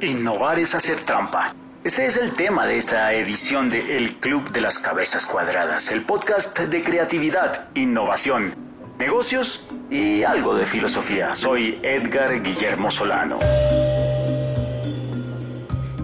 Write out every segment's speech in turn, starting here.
Innovar es hacer trampa. Este es el tema de esta edición de El Club de las Cabezas Cuadradas, el podcast de creatividad, innovación, negocios y algo de filosofía. Soy Edgar Guillermo Solano.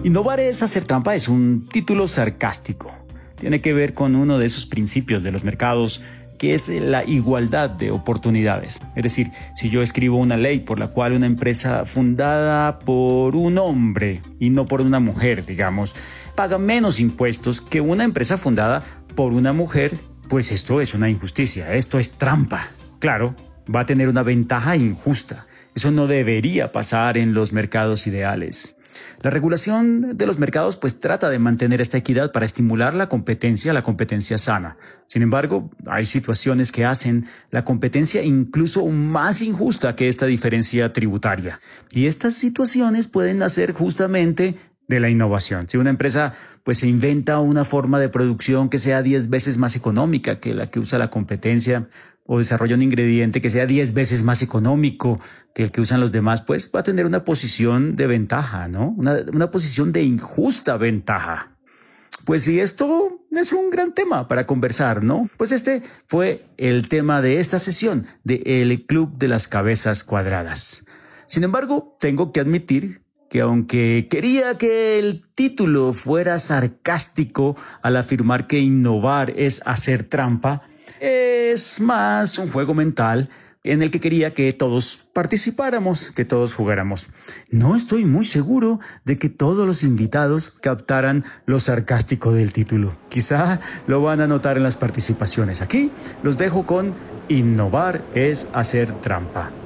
Innovar es hacer trampa es un título sarcástico. Tiene que ver con uno de esos principios de los mercados que es la igualdad de oportunidades. Es decir, si yo escribo una ley por la cual una empresa fundada por un hombre y no por una mujer, digamos, paga menos impuestos que una empresa fundada por una mujer, pues esto es una injusticia, esto es trampa. Claro, va a tener una ventaja injusta. Eso no debería pasar en los mercados ideales. La regulación de los mercados pues trata de mantener esta equidad para estimular la competencia, la competencia sana. Sin embargo, hay situaciones que hacen la competencia incluso más injusta que esta diferencia tributaria. Y estas situaciones pueden nacer justamente de la innovación. Si una empresa pues se inventa una forma de producción que sea 10 veces más económica que la que usa la competencia o desarrolla un ingrediente que sea 10 veces más económico que el que usan los demás, pues va a tener una posición de ventaja, ¿no? Una, una posición de injusta ventaja. Pues si esto es un gran tema para conversar, ¿no? Pues este fue el tema de esta sesión de El Club de las Cabezas Cuadradas. Sin embargo, tengo que admitir que aunque quería que el título fuera sarcástico al afirmar que innovar es hacer trampa, es más un juego mental en el que quería que todos participáramos, que todos jugáramos. No estoy muy seguro de que todos los invitados captaran lo sarcástico del título. Quizá lo van a notar en las participaciones. Aquí los dejo con Innovar es hacer trampa.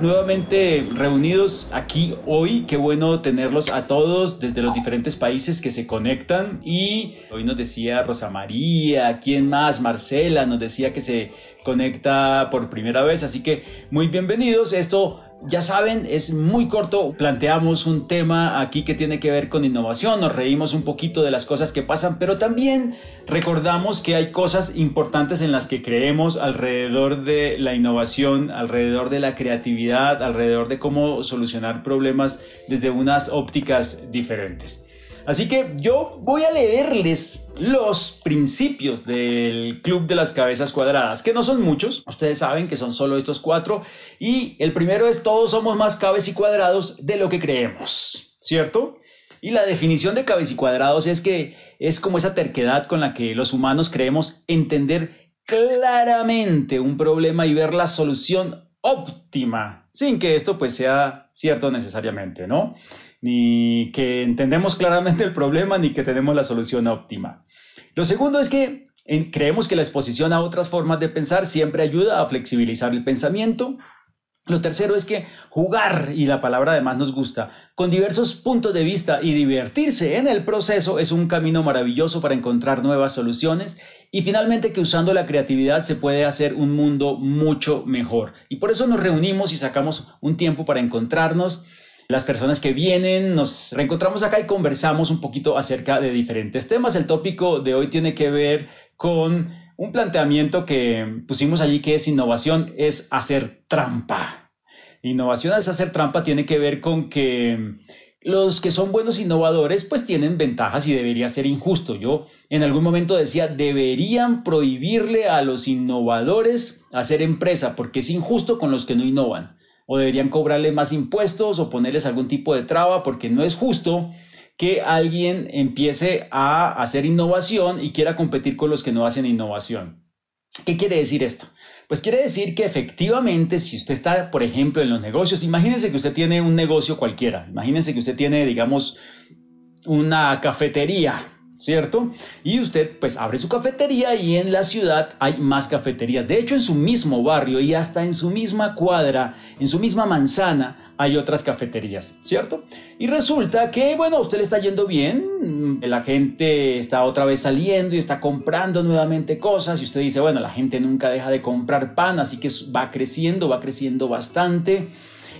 Nuevamente reunidos aquí hoy. Qué bueno tenerlos a todos desde los diferentes países que se conectan. Y hoy nos decía Rosa María, ¿quién más? Marcela nos decía que se conecta por primera vez. Así que muy bienvenidos. Esto ya saben, es muy corto, planteamos un tema aquí que tiene que ver con innovación, nos reímos un poquito de las cosas que pasan, pero también recordamos que hay cosas importantes en las que creemos alrededor de la innovación, alrededor de la creatividad, alrededor de cómo solucionar problemas desde unas ópticas diferentes. Así que yo voy a leerles los principios del Club de las Cabezas Cuadradas, que no son muchos, ustedes saben que son solo estos cuatro, y el primero es todos somos más cabezas y cuadrados de lo que creemos, ¿cierto? Y la definición de cabezas y cuadrados es que es como esa terquedad con la que los humanos creemos entender claramente un problema y ver la solución óptima, sin que esto pues sea cierto necesariamente, ¿no? Ni que entendemos claramente el problema, ni que tenemos la solución óptima. Lo segundo es que creemos que la exposición a otras formas de pensar siempre ayuda a flexibilizar el pensamiento. Lo tercero es que jugar, y la palabra además nos gusta, con diversos puntos de vista y divertirse en el proceso es un camino maravilloso para encontrar nuevas soluciones y finalmente que usando la creatividad se puede hacer un mundo mucho mejor. Y por eso nos reunimos y sacamos un tiempo para encontrarnos las personas que vienen, nos reencontramos acá y conversamos un poquito acerca de diferentes temas. El tópico de hoy tiene que ver con un planteamiento que pusimos allí que es innovación, es hacer trampa. Innovación es hacer trampa tiene que ver con que los que son buenos innovadores pues tienen ventajas y debería ser injusto. Yo en algún momento decía, deberían prohibirle a los innovadores hacer empresa porque es injusto con los que no innovan o deberían cobrarle más impuestos o ponerles algún tipo de traba porque no es justo que alguien empiece a hacer innovación y quiera competir con los que no hacen innovación. ¿Qué quiere decir esto? Pues quiere decir que efectivamente si usted está, por ejemplo, en los negocios, imagínense que usted tiene un negocio cualquiera, imagínense que usted tiene, digamos, una cafetería ¿cierto? Y usted pues abre su cafetería y en la ciudad hay más cafeterías. De hecho, en su mismo barrio y hasta en su misma cuadra, en su misma manzana, hay otras cafeterías, ¿cierto? Y resulta que, bueno, usted le está yendo bien, la gente está otra vez saliendo y está comprando nuevamente cosas y usted dice, bueno, la gente nunca deja de comprar pan, así que va creciendo, va creciendo bastante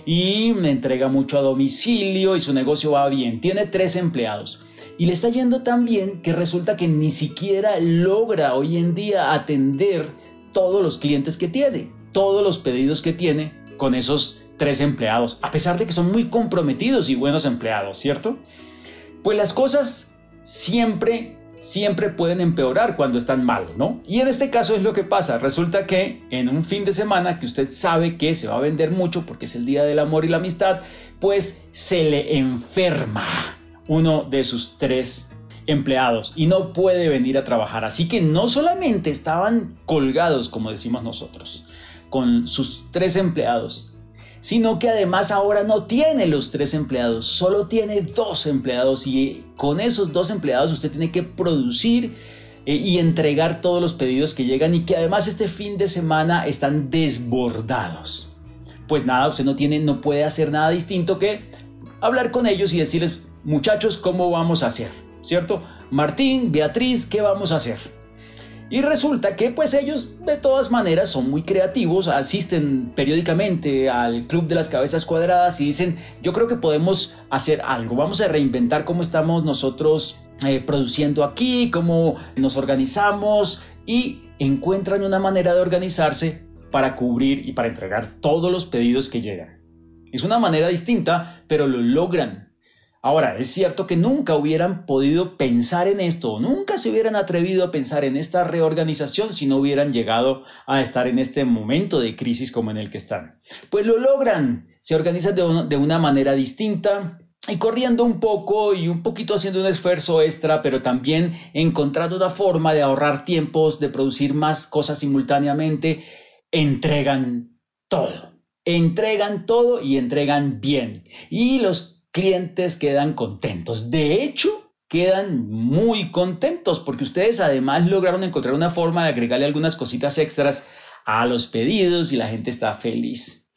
y me entrega mucho a domicilio y su negocio va bien. Tiene tres empleados. Y le está yendo tan bien que resulta que ni siquiera logra hoy en día atender todos los clientes que tiene, todos los pedidos que tiene con esos tres empleados, a pesar de que son muy comprometidos y buenos empleados, ¿cierto? Pues las cosas siempre, siempre pueden empeorar cuando están mal, ¿no? Y en este caso es lo que pasa. Resulta que en un fin de semana que usted sabe que se va a vender mucho porque es el día del amor y la amistad, pues se le enferma uno de sus tres empleados y no puede venir a trabajar. Así que no solamente estaban colgados, como decimos nosotros, con sus tres empleados, sino que además ahora no tiene los tres empleados, solo tiene dos empleados y con esos dos empleados usted tiene que producir eh, y entregar todos los pedidos que llegan y que además este fin de semana están desbordados. Pues nada, usted no tiene, no puede hacer nada distinto que hablar con ellos y decirles, muchachos, ¿cómo vamos a hacer? ¿cierto? Martín, Beatriz, ¿qué vamos a hacer? Y resulta que pues ellos de todas maneras son muy creativos, asisten periódicamente al Club de las Cabezas Cuadradas y dicen, yo creo que podemos hacer algo, vamos a reinventar cómo estamos nosotros eh, produciendo aquí, cómo nos organizamos y encuentran una manera de organizarse para cubrir y para entregar todos los pedidos que llegan. Es una manera distinta, pero lo logran. Ahora, es cierto que nunca hubieran podido pensar en esto, nunca se hubieran atrevido a pensar en esta reorganización si no hubieran llegado a estar en este momento de crisis como en el que están. Pues lo logran, se organizan de, una manera distinta, y corriendo un poco y un poquito haciendo un esfuerzo extra, pero también encontrando una forma de ahorrar tiempos, de producir más cosas simultáneamente, entregan todo. Entregan todo y entregan bien. Y los clientes quedan contentos. De hecho, quedan muy contentos porque ustedes además lograron encontrar una forma de agregarle algunas cositas extras a los pedidos y la gente está feliz.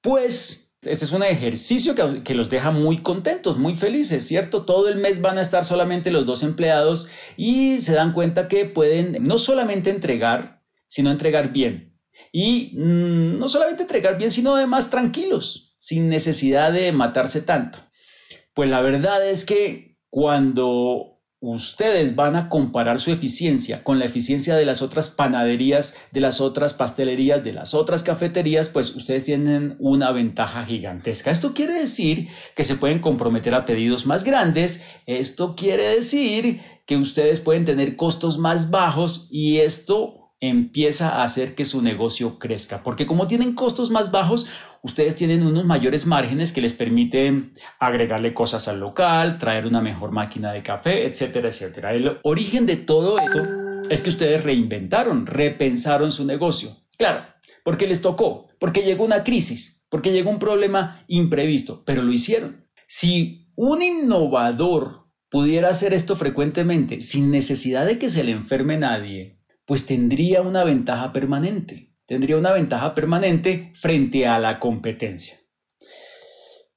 Pues este es un ejercicio que, que, los deja muy contentos, muy felices, ¿cierto? Todo el mes van a estar solamente los dos empleados y se dan cuenta que pueden no solamente entregar, sino entregar bien. Y mm, no solamente entregar bien, sino además tranquilos, sin necesidad de matarse tanto. Pues la verdad es que cuando ustedes van a comparar su eficiencia con la eficiencia de las otras panaderías, de las otras pastelerías, de las otras cafeterías, pues ustedes tienen una ventaja gigantesca. Esto quiere decir que se pueden comprometer a pedidos más grandes, esto quiere decir que ustedes pueden tener costos más bajos y esto empieza a hacer que su negocio crezca. Porque como tienen costos más bajos, ustedes tienen unos mayores márgenes que les permiten agregarle cosas al local, traer una mejor máquina de café, etcétera, etcétera. El origen de todo eso es que ustedes reinventaron, repensaron su negocio. Claro, porque les tocó, porque llegó una crisis, porque llegó un problema imprevisto, pero lo hicieron. Si un innovador pudiera hacer esto frecuentemente sin necesidad de que se le enferme nadie, pues tendría una ventaja permanente, tendría una ventaja permanente frente a la competencia.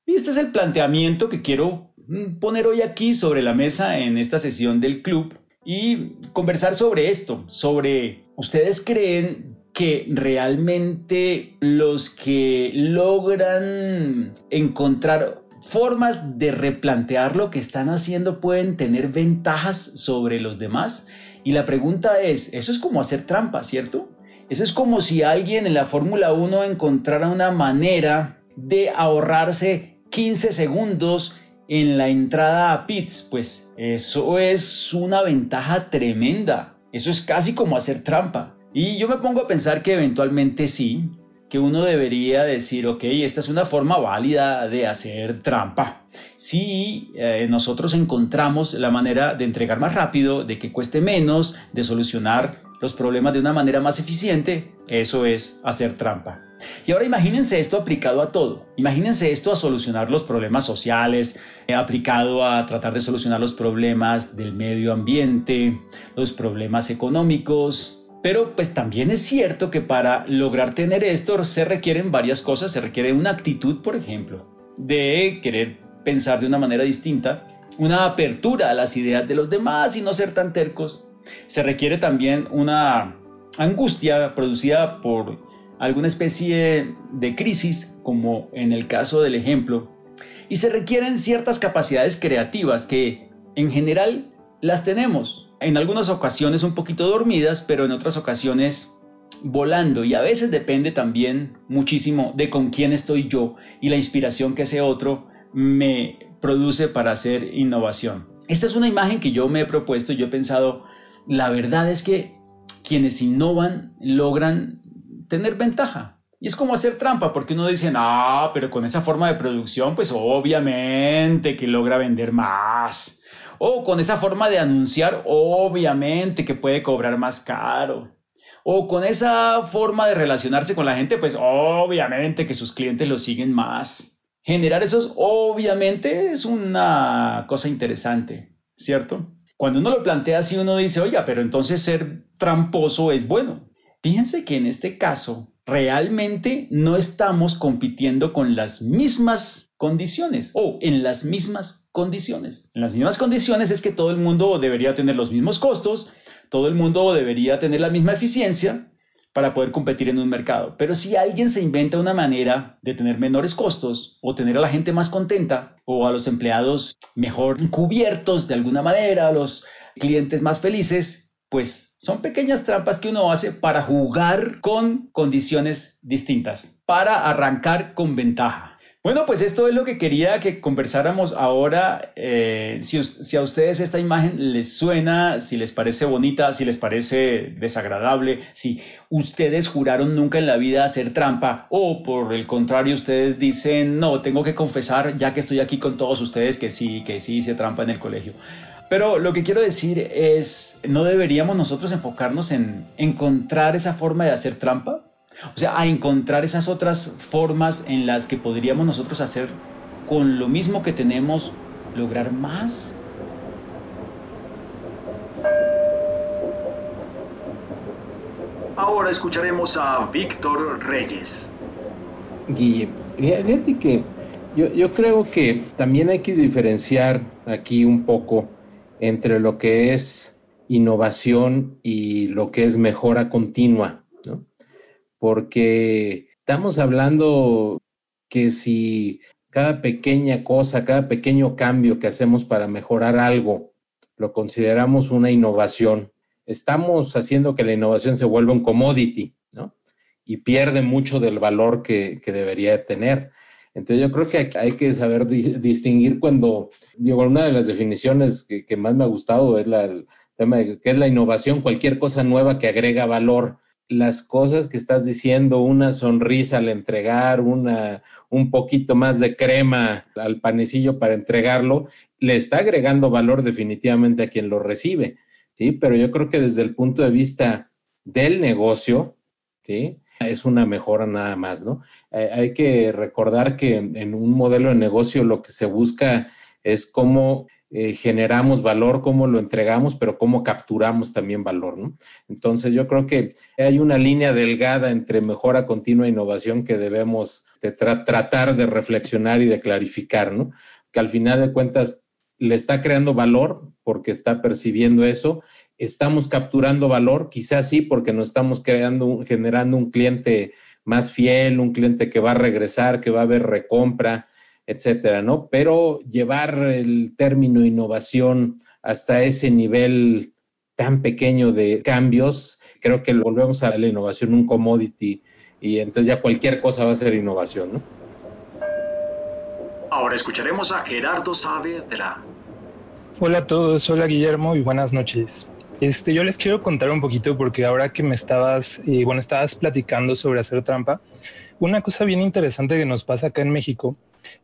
Y este es el planteamiento que quiero mm, poner hoy aquí sobre la mesa en esta sesión del club y conversar sobre esto, sobre ustedes creen que realmente los que logran encontrar formas de replantear lo que están haciendo pueden tener ventajas sobre los demás y la pregunta es, eso es como hacer trampa, ¿cierto? Eso es como si alguien en la Fórmula 1 encontrara una manera de ahorrarse 15 segundos en la entrada a pits. Pues eso es una ventaja tremenda. Eso es casi como hacer trampa. Y yo me pongo a pensar que eventualmente sí, que uno debería decir, ok, esta es una forma válida de hacer trampa si eh, nosotros encontramos la manera de entregar más rápido, de que cueste menos, de solucionar los problemas de una manera más eficiente, eso es hacer trampa. Y ahora imagínense esto aplicado a todo. Imagínense esto a solucionar los problemas sociales, eh, aplicado a tratar de solucionar los problemas del medio ambiente, los problemas económicos. Pero pues también es cierto que para lograr tener esto se requieren varias cosas. Se requiere una actitud, por ejemplo, de querer pensar de una manera distinta, una apertura a las ideas de los demás y no ser tan tercos. Se requiere también una angustia producida por alguna especie de crisis, como en el caso del ejemplo, y se requieren ciertas capacidades creativas que en general las tenemos, en algunas ocasiones un poquito dormidas, pero en otras ocasiones volando y a veces depende también muchísimo de con quién estoy yo y la inspiración que ese otro me produce para hacer innovación. Esta es una imagen que yo me he propuesto yo he pensado, la verdad es que quienes innovan logran tener ventaja. Y es como hacer trampa, porque uno dice, ah, pero con esa forma de producción, pues obviamente que logra vender más. O con esa forma de anunciar, obviamente que puede cobrar más caro. O con esa forma de relacionarse con la gente, pues obviamente que sus clientes lo siguen más. Generar esos, obviamente, es una cosa interesante, ¿cierto? Cuando uno lo plantea así, uno dice, oiga, pero entonces ser tramposo es bueno. Fíjense que en este caso, realmente no estamos compitiendo con las mismas condiciones o en las mismas condiciones. En las mismas condiciones es que todo el mundo debería tener los mismos costos, todo el mundo debería tener la misma eficiencia para poder competir en un mercado. Pero si alguien se inventa una manera de tener menores costos o tener a la gente más contenta o a los empleados mejor cubiertos de alguna manera, a los clientes más felices, pues son pequeñas trampas que uno hace para jugar con condiciones distintas, para arrancar con ventaja. Bueno, pues esto es lo que quería que conversáramos ahora. Eh, si, a ustedes esta imagen les suena, si les parece bonita, si les parece desagradable, si ustedes juraron nunca en la vida hacer trampa o por el contrario ustedes dicen, no, tengo que confesar ya que estoy aquí con todos ustedes que sí, que sí hice trampa en el colegio. Pero lo que quiero decir es, ¿no deberíamos nosotros enfocarnos en encontrar esa forma de hacer trampa? O sea, a encontrar esas otras formas en las que podríamos nosotros hacer con lo mismo que tenemos, lograr más. Ahora escucharemos a Víctor Reyes. Guille, fíjate que yo, yo creo que también hay que diferenciar aquí un poco entre lo que es innovación y lo que es mejora continua porque estamos hablando que si cada pequeña cosa, cada pequeño cambio que hacemos para mejorar algo, lo consideramos una innovación, estamos haciendo que la innovación se vuelva un commodity, ¿no? Y pierde mucho del valor que, debería tener. Entonces yo creo que hay que saber distinguir cuando, digo, una de las definiciones que, más me ha gustado es la, el tema de que es la innovación, cualquier cosa nueva que agrega valor las cosas que estás diciendo, una sonrisa al entregar, una, un poquito más de crema al panecillo para entregarlo, le está agregando valor definitivamente a quien lo recibe, ¿sí? Pero yo creo que desde el punto de vista del negocio, ¿sí? Es una mejora nada más, ¿no? Eh, hay que recordar que en un modelo de negocio lo que se busca es cómo eh, generamos valor, cómo lo entregamos, pero cómo capturamos también valor, ¿no? Entonces yo creo que hay una línea delgada entre mejora continua e innovación que debemos tratar de reflexionar y de clarificar, ¿no? Que al final de cuentas le está creando valor porque está percibiendo eso, estamos capturando valor, quizás sí porque nos estamos creando, generando un cliente más fiel, un cliente que va a regresar, que va a haber recompra, etcétera, ¿no? Pero llevar el término innovación hasta ese nivel tan pequeño de cambios, creo que volvemos a la innovación un commodity y entonces ya cualquier cosa va a ser innovación, ¿no? Ahora escucharemos a Gerardo Saavedra. Hola a todos, hola Guillermo y buenas noches. Este, yo les quiero contar un poquito porque ahora que me estabas, eh, bueno, estabas platicando sobre hacer trampa, una cosa bien interesante que nos pasa acá en México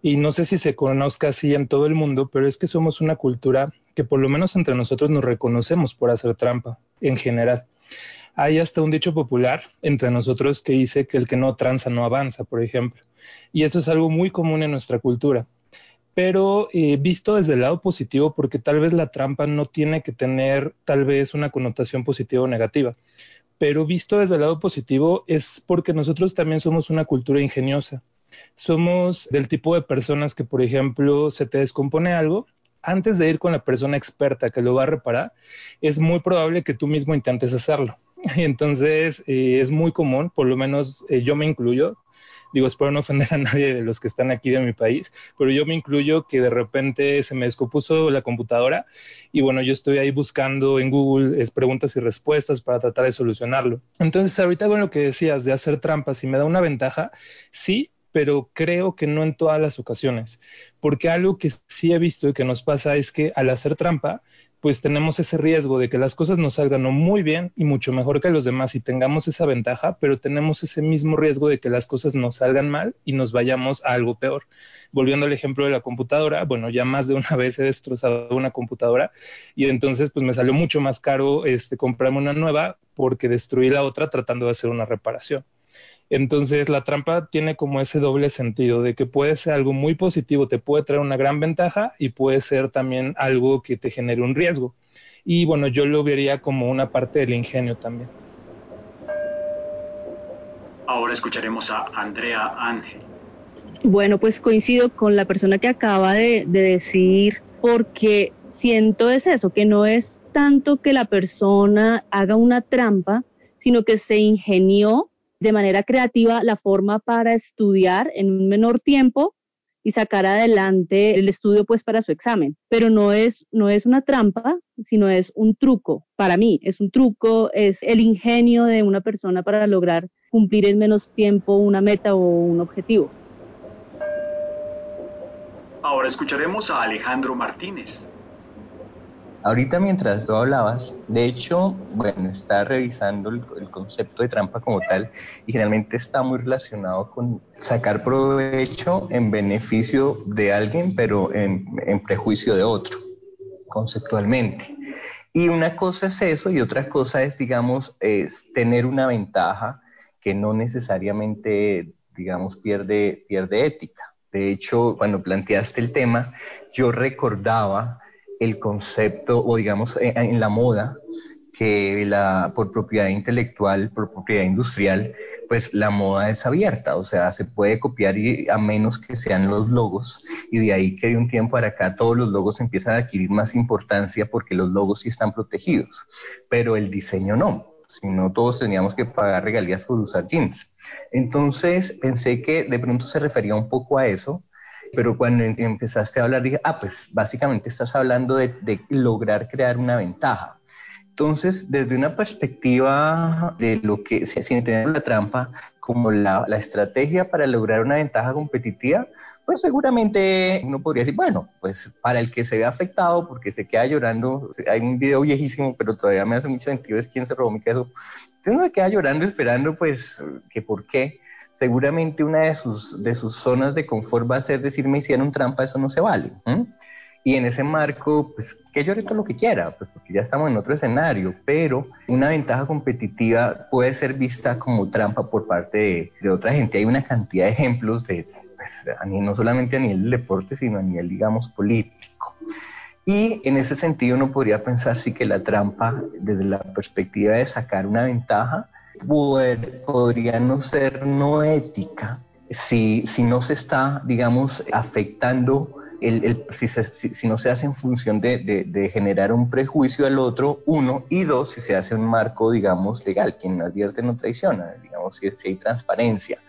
y no sé si se conozca así en todo el mundo, pero es que somos una cultura que por lo menos entre nosotros nos reconocemos por hacer trampa en general. Hay hasta un dicho popular entre nosotros que dice que el que no tranza no avanza, por ejemplo. Y eso es algo muy común en nuestra cultura. Pero eh, visto desde el lado positivo, porque tal vez la trampa no tiene que tener tal vez una connotación positiva o negativa, pero visto desde el lado positivo es porque nosotros también somos una cultura ingeniosa somos del tipo de personas que, por ejemplo, se te descompone algo, antes de ir con la persona experta que lo va a reparar, es muy probable que tú mismo intentes hacerlo. Entonces, eh, es muy común, por lo menos eh, yo me incluyo, digo, espero no ofender a nadie de los que están aquí de mi país, pero yo me incluyo que de repente se me descompuso la computadora y bueno, yo estoy ahí buscando en Google es, preguntas y respuestas para tratar de solucionarlo. Entonces, ahorita con lo que decías de hacer trampas y me da una ventaja, sí, pero creo que no en todas las ocasiones, porque algo que sí he visto y que nos pasa es que al hacer trampa, pues tenemos ese riesgo de que las cosas nos salgan muy bien y mucho mejor que los demás y tengamos esa ventaja, pero tenemos ese mismo riesgo de que las cosas nos salgan mal y nos vayamos a algo peor. Volviendo al ejemplo de la computadora, bueno, ya más de una vez he destrozado una computadora y entonces pues me salió mucho más caro este, comprarme una nueva porque destruí la otra tratando de hacer una reparación. Entonces la trampa tiene como ese doble sentido de que puede ser algo muy positivo, te puede traer una gran ventaja y puede ser también algo que te genere un riesgo. Y bueno, yo lo vería como una parte del ingenio también. Ahora escucharemos a Andrea Ángel. Bueno, pues coincido con la persona que acaba de, de decir, porque siento es eso, que no es tanto que la persona haga una trampa, sino que se ingenió de manera creativa la forma para estudiar en un menor tiempo y sacar adelante el estudio pues para su examen. Pero no es, no es una trampa, sino es un truco. Para mí es un truco, es el ingenio de una persona para lograr cumplir en menos tiempo una meta o un objetivo. Ahora escucharemos a Alejandro Martínez. Ahorita mientras tú hablabas, de hecho, bueno, está revisando el, concepto de trampa como tal y generalmente está muy relacionado con sacar provecho en beneficio de alguien, pero en, en prejuicio de otro, conceptualmente. Y una cosa es eso y otra cosa es, digamos, es tener una ventaja que no necesariamente, digamos, pierde, pierde ética. De hecho, cuando planteaste el tema, yo recordaba el concepto, o digamos, eh, en, la moda, que la, por propiedad intelectual, por propiedad industrial, pues la moda es abierta, o sea, se puede copiar y, a menos que sean los logos, y de ahí que de un tiempo para acá todos los logos empiezan a adquirir más importancia porque los logos sí están protegidos, pero el diseño no, si no todos teníamos que pagar regalías por usar jeans. Entonces pensé que de pronto se refería un poco a eso, pero cuando em, empezaste a hablar dije, ah, pues básicamente estás hablando de, lograr crear una ventaja. Entonces, desde una perspectiva de lo que se entiende la trampa como la, la, estrategia para lograr una ventaja competitiva, pues seguramente uno podría decir, bueno, pues para el que se ve afectado porque se queda llorando, hay un video viejísimo, pero todavía me hace mucho sentido, es quién se robó mi queso. Entonces uno queda llorando esperando, pues, que por qué seguramente una de sus, de sus zonas de confort va a ser decir, me hicieron trampa, eso no se vale. Y en ese marco, pues que yo todo lo que quiera, pues porque ya estamos en otro escenario, pero una ventaja competitiva puede ser vista como trampa por parte de, otra gente. Hay una cantidad de ejemplos de, pues, no solamente a nivel deporte, sino a nivel, digamos, político. Y en ese sentido uno podría pensar sí que la trampa, desde la perspectiva de sacar una ventaja, podría no ser no ética si, si no se está, digamos, afectando, el, si, si, no se hace en función de, de, generar un prejuicio al otro, uno, y dos, si se hace un marco, digamos, legal, quien advierte no traiciona, digamos, si, si hay transparencia.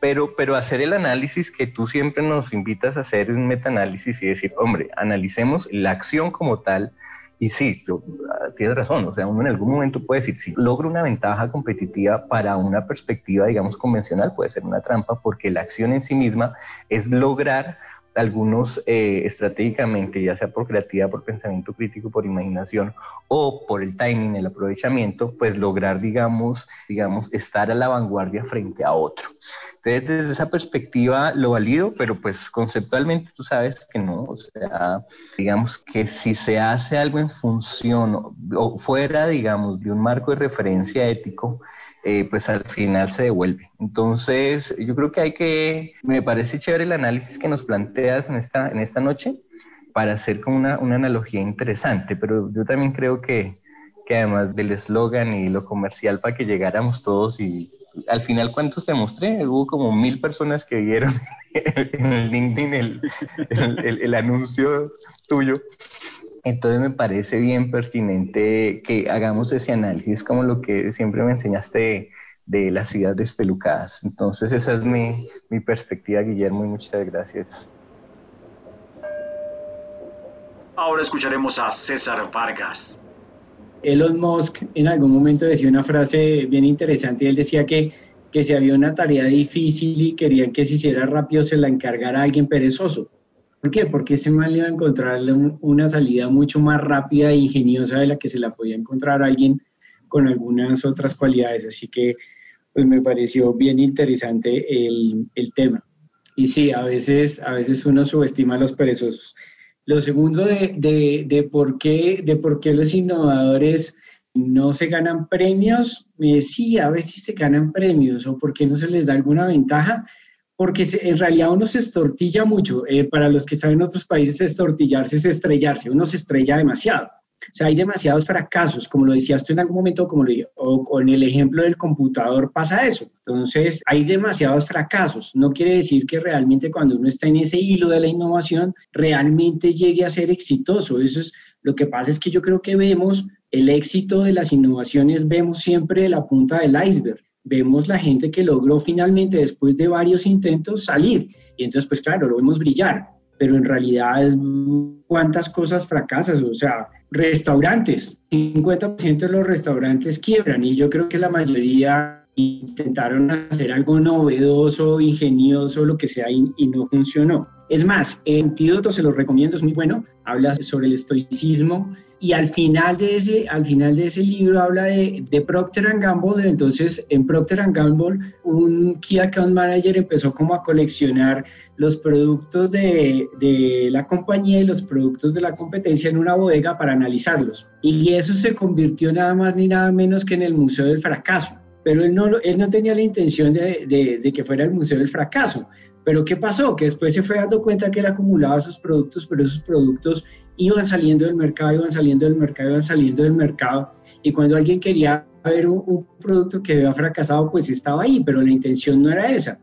Pero, pero hacer el análisis que tú siempre nos invitas a hacer, un metaanálisis y decir, hombre, analicemos la acción como tal, y sí, ah, tienes razón, o sea, uno en algún momento puede decir, si logro una ventaja competitiva para una perspectiva, digamos, convencional, puede ser una trampa, porque la acción en sí misma es lograr algunos eh, estratégicamente, ya sea por creatividad, por pensamiento crítico, por imaginación o por el timing, el aprovechamiento, pues lograr, digamos, digamos, estar a la vanguardia frente a otro. Entonces, desde esa perspectiva lo valido, pero pues conceptualmente tú sabes que no, o sea, digamos que si se hace algo en función o fuera, digamos, de un marco de referencia ético, eh, pues al final se devuelve. Entonces, yo creo que hay que, me parece chévere el análisis que nos planteas en esta, en esta noche para hacer como una, una analogía interesante, pero yo también creo que, que además del eslogan y lo comercial para que llegáramos todos y al final cuántos te mostré, hubo como mil personas que vieron en el LinkedIn el, el, el anuncio tuyo entonces me parece bien pertinente que hagamos ese análisis como lo que siempre me enseñaste de las ideas despelucadas. Entonces esa es mi, mi perspectiva, Guillermo, y muchas gracias. Ahora escucharemos a César Vargas. Elon Musk en algún momento decía una frase bien interesante y él decía que, que si había una tarea difícil y querían que se hiciera rápido se la encargara a alguien perezoso. ¿Por qué? Porque ese mal iba a encontrarle una salida mucho más rápida e ingeniosa de la que se la podía encontrar alguien con algunas otras cualidades. Así que pues me pareció bien interesante el, el tema. Y sí, a veces, a veces uno subestima a los perezosos. Lo segundo de, de, de, por, qué, de por qué los innovadores no se ganan premios, eh, sí, a veces se ganan premios o por qué no se les da alguna ventaja, porque en realidad uno se estortilla mucho. Eh, para los que están en otros países, estortillarse es estrellarse, uno se estrella demasiado. O sea, hay demasiados fracasos, como lo decías tú en algún momento, como lo, o, o en el ejemplo del computador pasa eso. Entonces, hay demasiados fracasos. No quiere decir que realmente cuando uno está en ese hilo de la innovación, realmente llegue a ser exitoso. Eso es lo que pasa es que yo creo que vemos el éxito de las innovaciones, vemos siempre la punta del iceberg vemos la gente que logró finalmente, después de varios intentos, salir. Y entonces, pues claro, lo vemos brillar, pero en realidad, ¿cuántas cosas fracasan? O sea, restaurantes, 50% de los restaurantes quiebran y yo creo que la mayoría intentaron hacer algo novedoso, ingenioso, lo que sea, y, y no funcionó. Es más, el antídoto se lo recomiendo, es muy bueno, habla sobre el estoicismo y al final de ese, al final de ese libro habla de, de Procter Gamble, entonces en Procter Gamble un Key Account Manager empezó como a coleccionar los productos de, de, la compañía y los productos de la competencia en una bodega para analizarlos. Y eso se convirtió nada más ni nada menos que en el Museo del Fracaso. Pero él no, él no tenía la intención de, de, de que fuera el Museo del Fracaso. Pero ¿qué pasó? Que después se fue dando cuenta que él acumulaba esos productos, pero esos productos iban saliendo del mercado, iban saliendo del mercado, iban saliendo del mercado. Y cuando alguien quería ver un, producto que había fracasado, pues estaba ahí, pero la intención no era esa.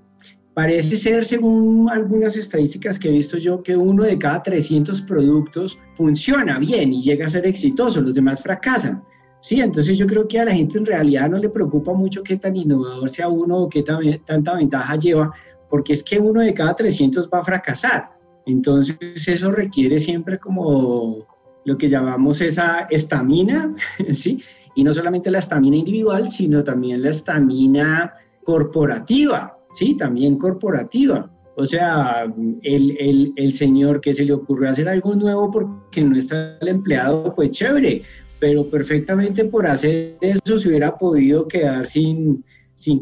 Parece ser, según algunas estadísticas que he visto yo, que uno de cada 300 productos funciona bien y llega a ser exitoso, los demás fracasan. Sí, entonces yo creo que a la gente en realidad no le preocupa mucho qué tan innovador sea uno o qué tan, tanta ventaja lleva, porque es que uno de cada 300 va a fracasar. Entonces eso requiere siempre como lo que llamamos esa estamina, ¿sí? Y no solamente la estamina individual, sino también la estamina corporativa, ¿sí? También corporativa. O sea, el, señor que se le ocurrió hacer algo nuevo porque no está el empleado, pues chévere, pero perfectamente por hacer eso se hubiera podido quedar sin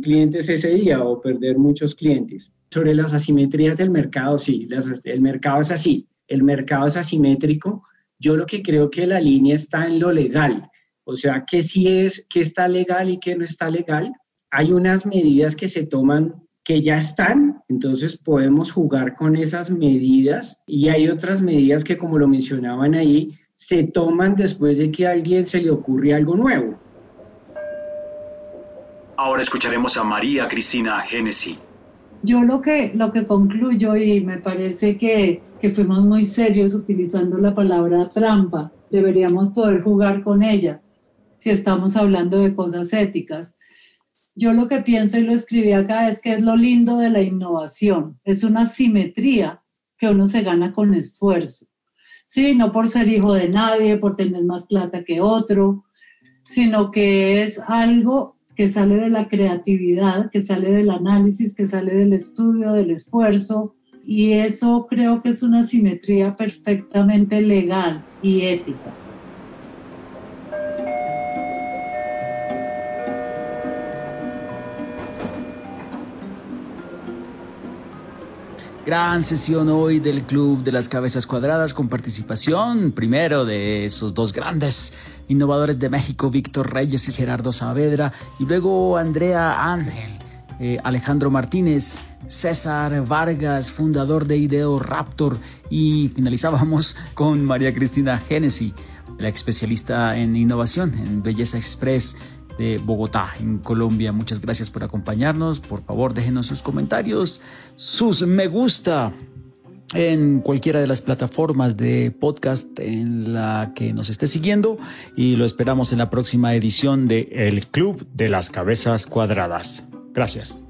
clientes ese día o perder muchos clientes. Sobre las asimetrías del mercado, sí, el mercado es así, el mercado es asimétrico. Yo lo que creo que la línea está en lo legal, o sea, que si es, que está legal y que no está legal. Hay unas medidas que se toman que ya están, entonces podemos jugar con esas medidas y hay otras medidas que, como lo mencionaban ahí, se toman después de que a alguien se le ocurre algo nuevo. Ahora escucharemos a María Cristina Genesi yo lo que, lo que concluyo y me parece que, que fuimos muy serios utilizando la palabra trampa, deberíamos poder jugar con ella si estamos hablando de cosas éticas. Yo lo que pienso y lo escribí acá es que es lo lindo de la innovación, es una simetría que uno se gana con esfuerzo. Sí, no por ser hijo de nadie, por tener más plata que otro, sino que es algo que sale de la creatividad, que sale del análisis, que sale del estudio, del esfuerzo. Y eso creo que es una simetría perfectamente legal y ética. Gran sesión hoy del Club de las Cabezas Cuadradas con participación primero de esos dos grandes innovadores de México, Víctor Reyes y Gerardo Saavedra, y luego Andrea Ángel, eh, Alejandro Martínez, César Vargas, fundador de Ideo Raptor, y finalizábamos con María Cristina Genesi, la especialista en innovación en Belleza Express de Bogotá, en Colombia. Muchas gracias por acompañarnos. Por favor, déjenos sus comentarios, sus me gusta en cualquiera de las plataformas de podcast en la que nos esté siguiendo y lo esperamos en la próxima edición de El Club de las Cabezas Cuadradas. Gracias.